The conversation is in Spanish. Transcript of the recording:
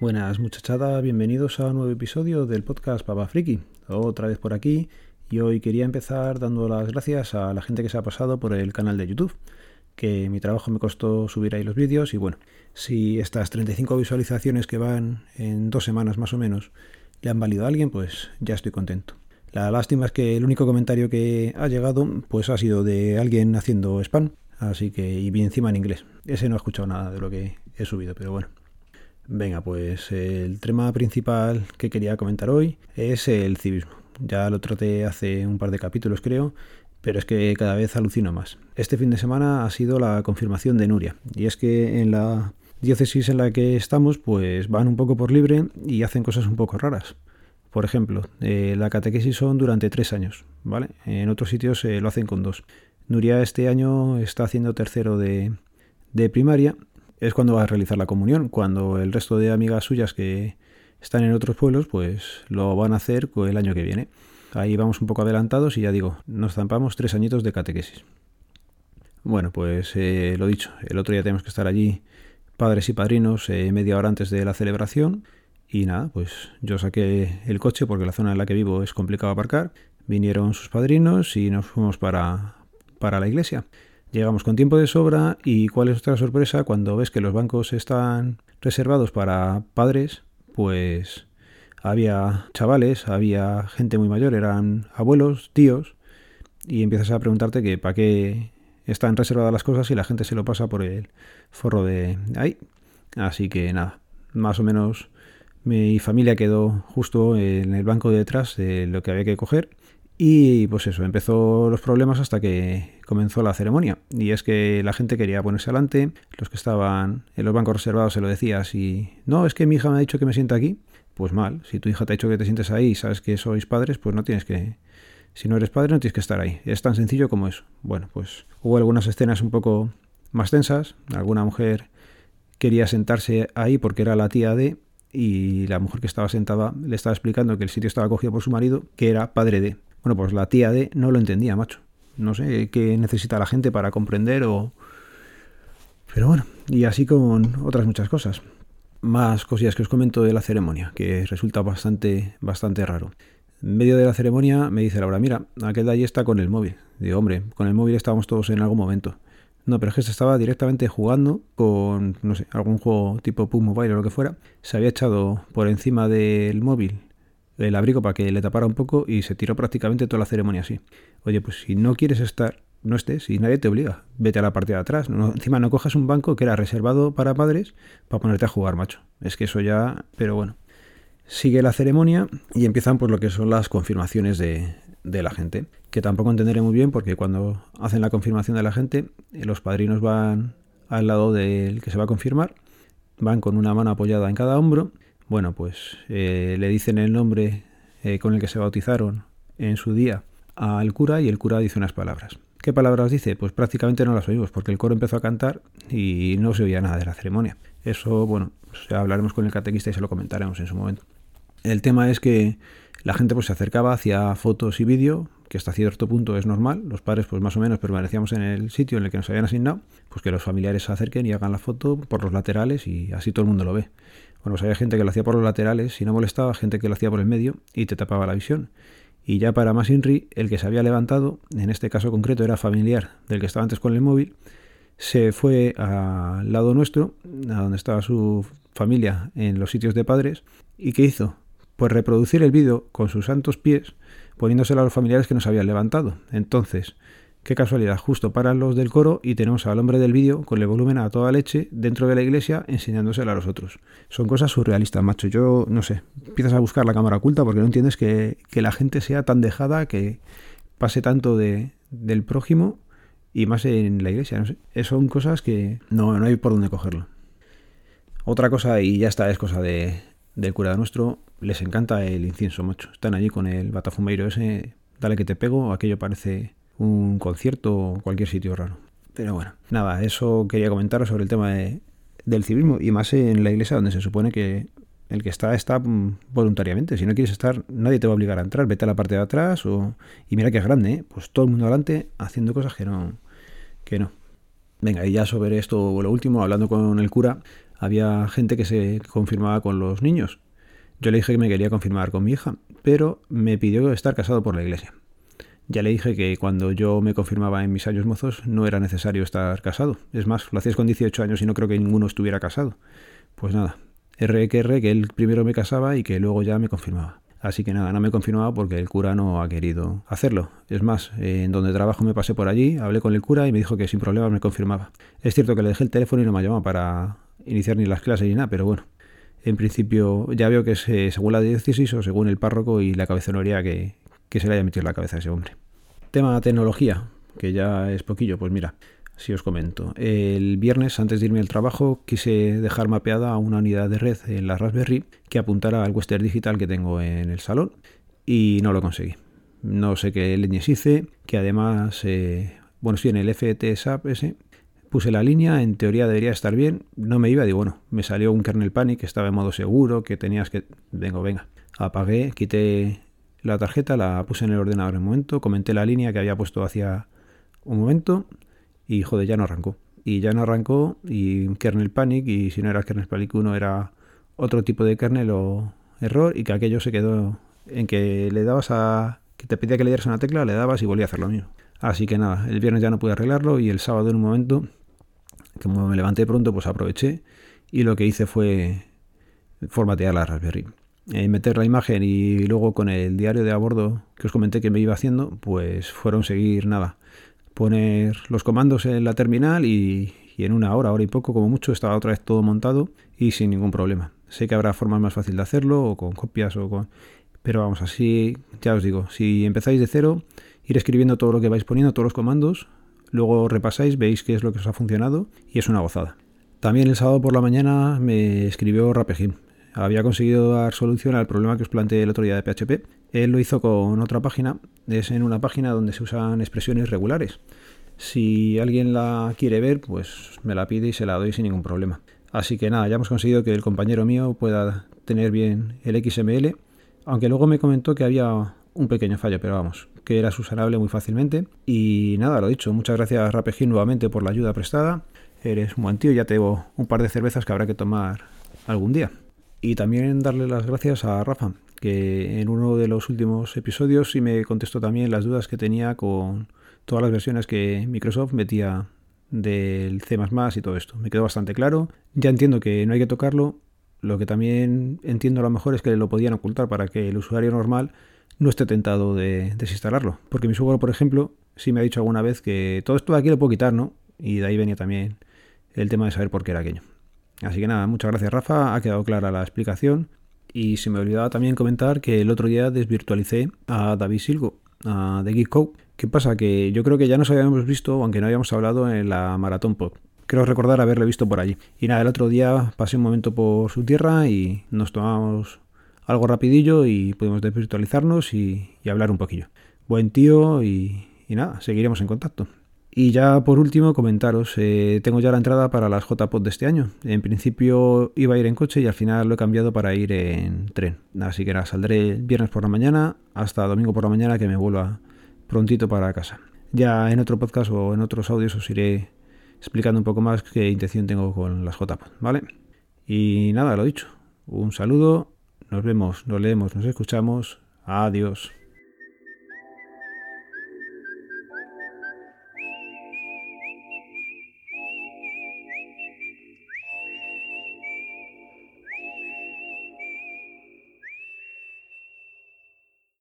Buenas muchachada, bienvenidos a un nuevo episodio del podcast Papa Friki. Otra vez por aquí y hoy quería empezar dando las gracias a la gente que se ha pasado por el canal de YouTube, que mi trabajo me costó subir ahí los vídeos y bueno, si estas 35 visualizaciones que van en dos semanas más o menos le han valido a alguien, pues ya estoy contento. La lástima es que el único comentario que ha llegado pues ha sido de alguien haciendo spam, así que y bien encima en inglés. Ese no ha escuchado nada de lo que he subido, pero bueno. Venga, pues el tema principal que quería comentar hoy es el civismo. Ya lo traté hace un par de capítulos, creo, pero es que cada vez alucino más. Este fin de semana ha sido la confirmación de Nuria, y es que en la diócesis en la que estamos, pues van un poco por libre y hacen cosas un poco raras. Por ejemplo, eh, la catequesis son durante tres años, ¿vale? En otros sitios eh, lo hacen con dos. Nuria este año está haciendo tercero de, de primaria es cuando va a realizar la comunión, cuando el resto de amigas suyas que están en otros pueblos, pues lo van a hacer el año que viene. Ahí vamos un poco adelantados y ya digo, nos zampamos tres añitos de catequesis. Bueno, pues eh, lo dicho, el otro día tenemos que estar allí, padres y padrinos, eh, media hora antes de la celebración. Y nada, pues yo saqué el coche porque la zona en la que vivo es complicado aparcar. Vinieron sus padrinos y nos fuimos para, para la iglesia. Llegamos con tiempo de sobra y cuál es nuestra sorpresa cuando ves que los bancos están reservados para padres, pues había chavales, había gente muy mayor, eran abuelos, tíos, y empiezas a preguntarte que para qué están reservadas las cosas y la gente se lo pasa por el forro de ahí. Así que nada, más o menos mi familia quedó justo en el banco de detrás de lo que había que coger y pues eso, empezó los problemas hasta que comenzó la ceremonia. Y es que la gente quería ponerse adelante, los que estaban en los bancos reservados se lo decías y no, es que mi hija me ha dicho que me sienta aquí. Pues mal, si tu hija te ha dicho que te sientes ahí y sabes que sois padres, pues no tienes que... Si no eres padre no tienes que estar ahí. Es tan sencillo como eso. Bueno, pues hubo algunas escenas un poco más tensas. Alguna mujer quería sentarse ahí porque era la tía de y la mujer que estaba sentada le estaba explicando que el sitio estaba cogido por su marido, que era padre de. Bueno, pues la tía de no lo entendía, macho. No sé qué necesita la gente para comprender o... Pero bueno, y así con otras muchas cosas. Más cosillas que os comento de la ceremonia, que resulta bastante, bastante raro. En medio de la ceremonia me dice Laura, mira, aquel de allí está con el móvil. Digo, hombre, con el móvil estábamos todos en algún momento. No, pero es que se estaba directamente jugando con, no sé, algún juego tipo PUB Mobile o lo que fuera. Se había echado por encima del móvil el abrigo para que le tapara un poco y se tiró prácticamente toda la ceremonia así. Oye, pues si no quieres estar, no estés y nadie te obliga. Vete a la parte de atrás. No, encima no cojas un banco que era reservado para padres para ponerte a jugar, macho. Es que eso ya... Pero bueno. Sigue la ceremonia y empiezan por lo que son las confirmaciones de, de la gente. Que tampoco entenderé muy bien porque cuando hacen la confirmación de la gente, los padrinos van al lado del que se va a confirmar, van con una mano apoyada en cada hombro bueno, pues eh, le dicen el nombre eh, con el que se bautizaron en su día al cura y el cura dice unas palabras. ¿Qué palabras dice? Pues prácticamente no las oímos porque el coro empezó a cantar y no se oía nada de la ceremonia. Eso, bueno, pues hablaremos con el catequista y se lo comentaremos en su momento. El tema es que la gente pues se acercaba hacia fotos y vídeo, que hasta cierto punto es normal. Los padres pues más o menos permanecíamos en el sitio en el que nos habían asignado, pues que los familiares se acerquen y hagan la foto por los laterales y así todo el mundo lo ve. Bueno, pues había gente que lo hacía por los laterales y no molestaba, gente que lo hacía por el medio y te tapaba la visión. Y ya para más Inri, el que se había levantado, en este caso concreto era familiar del que estaba antes con el móvil, se fue al lado nuestro, a donde estaba su familia en los sitios de padres, y ¿qué hizo? Pues reproducir el vídeo con sus santos pies, poniéndoselo a los familiares que nos habían levantado. Entonces, Qué casualidad, justo para los del coro y tenemos al hombre del vídeo con el volumen a toda leche dentro de la iglesia enseñándoselo a los otros. Son cosas surrealistas, macho. Yo no sé, empiezas a buscar la cámara oculta porque no entiendes que, la gente sea tan dejada que pase tanto de, del prójimo y más en la iglesia. Son cosas que no, no hay por dónde cogerlo. Otra cosa, y ya está, es cosa de, del cura nuestro, les encanta el incienso, macho. Están allí con el batafumeiro ese, dale que te pego, aquello parece un concierto o cualquier sitio raro. Pero bueno, nada, eso quería comentaros sobre el tema del civismo y más en la iglesia donde se supone que el que está está voluntariamente. Si no quieres estar, nadie te va a obligar a entrar. Vete a la parte de atrás o... y mira que es grande, ¿eh? pues todo el mundo adelante haciendo cosas que no. Que no. Venga, y ya sobre esto, lo último, hablando con el cura, había gente que se confirmaba con los niños. Yo le dije que me quería confirmar con mi hija, pero me pidió estar casado por la iglesia. Ya le dije que cuando yo me confirmaba en mis años mozos no era necesario estar casado. Es más, lo hacías con 18 años y no creo que ninguno estuviera casado. Pues nada, R que que él primero me casaba y que luego ya me confirmaba. Así que nada, no me confirmaba porque el cura no ha querido hacerlo. Es más, en donde trabajo me pasé por allí, hablé con el cura y me dijo que sin problemas me confirmaba. Es cierto que le dejé el teléfono y no me llamado para iniciar ni las clases ni nada, pero bueno, en principio ya veo que es según la diócesis o según el párroco y la cabezonería que, que se le haya metido en la cabeza a ese hombre. Tema tecnología, que ya es poquillo, pues mira, si os comento. El viernes, antes de irme al trabajo, quise dejar mapeada una unidad de red en la Raspberry que apuntara al Western Digital que tengo en el salón y no lo conseguí. No sé qué leñes hice, que además, eh, bueno, sí, en el FTSAP ese, puse la línea, en teoría debería estar bien, no me iba, digo, bueno, me salió un kernel panic, que estaba en modo seguro, que tenías que, vengo, venga, apagué, quité la tarjeta, la puse en el ordenador en un momento, comenté la línea que había puesto hacia un momento y joder, ya no arrancó. Y ya no arrancó y kernel panic y si no era kernel panic 1 era otro tipo de kernel o error y que aquello se quedó en que le dabas a que te pedía que le dieras una tecla, le dabas y volvía a hacer lo mismo. Así que nada, el viernes ya no pude arreglarlo y el sábado en un momento, como me levanté pronto, pues aproveché y lo que hice fue formatear la Raspberry. Eh, meter la imagen y luego con el diario de a bordo que os comenté que me iba haciendo, pues fueron seguir nada, poner los comandos en la terminal y, en una hora, hora y poco como mucho estaba otra vez todo montado y sin ningún problema. Sé que habrá formas más fácil de hacerlo o con copias o con... Pero vamos, así ya os digo, si empezáis de cero, ir escribiendo todo lo que vais poniendo, todos los comandos, luego repasáis, veis qué es lo que os ha funcionado y es una gozada. También el sábado por la mañana me escribió Rapegim. Había conseguido dar solución al problema que os planteé el otro día de PHP él lo hizo con otra página, es en una página donde se usan expresiones regulares. Si alguien la quiere ver, pues me la pide y se la doy sin ningún problema. Así que nada, ya hemos conseguido que el compañero mío pueda tener bien el XML, aunque luego me comentó que había un pequeño fallo, pero vamos, que era subsanable muy fácilmente. Y nada, lo dicho, muchas gracias Rapegin nuevamente por la ayuda prestada. Eres un buen tío, ya tengo un par de cervezas que habrá que tomar algún día. Y también darle las gracias a Rafa, que en uno de los últimos episodios sí me contestó también las dudas que tenía con todas las versiones que Microsoft metía del C y todo esto. Me quedó bastante claro. Ya entiendo que no hay que tocarlo. Lo que también entiendo a lo mejor es que lo podían ocultar para que el usuario normal no esté tentado de desinstalarlo. Porque mi suegro, por ejemplo, sí me ha dicho alguna vez que todo esto de aquí lo puedo quitar, ¿no? Y de ahí venía también el tema de saber por qué era aquello. Así que nada, muchas gracias Rafa, ha quedado clara la explicación. Y se me olvidaba también comentar que el otro día desvirtualicé a David Silgo, a The Geek Code. ¿Qué pasa? Que yo creo que ya nos habíamos visto, aunque no habíamos hablado en la Maratón Pod. Creo recordar haberle visto por allí. Y nada, el otro día pasé un momento por su tierra y nos tomamos algo rapidillo y pudimos desvirtualizarnos y, hablar un poquillo. Buen tío y nada, seguiremos en contacto. Y ya por último comentaros, eh, tengo ya la entrada para las JPOD de este año. En principio iba a ir en coche y al final lo he cambiado para ir en tren. Así que nada, saldré viernes por la mañana hasta domingo por la mañana que me vuelva prontito para casa. Ya en otro podcast o en otros audios os iré explicando un poco más qué intención tengo con las JPOD, ¿vale? Y nada, lo dicho. Un saludo, nos vemos, nos leemos, nos escuchamos. Adiós.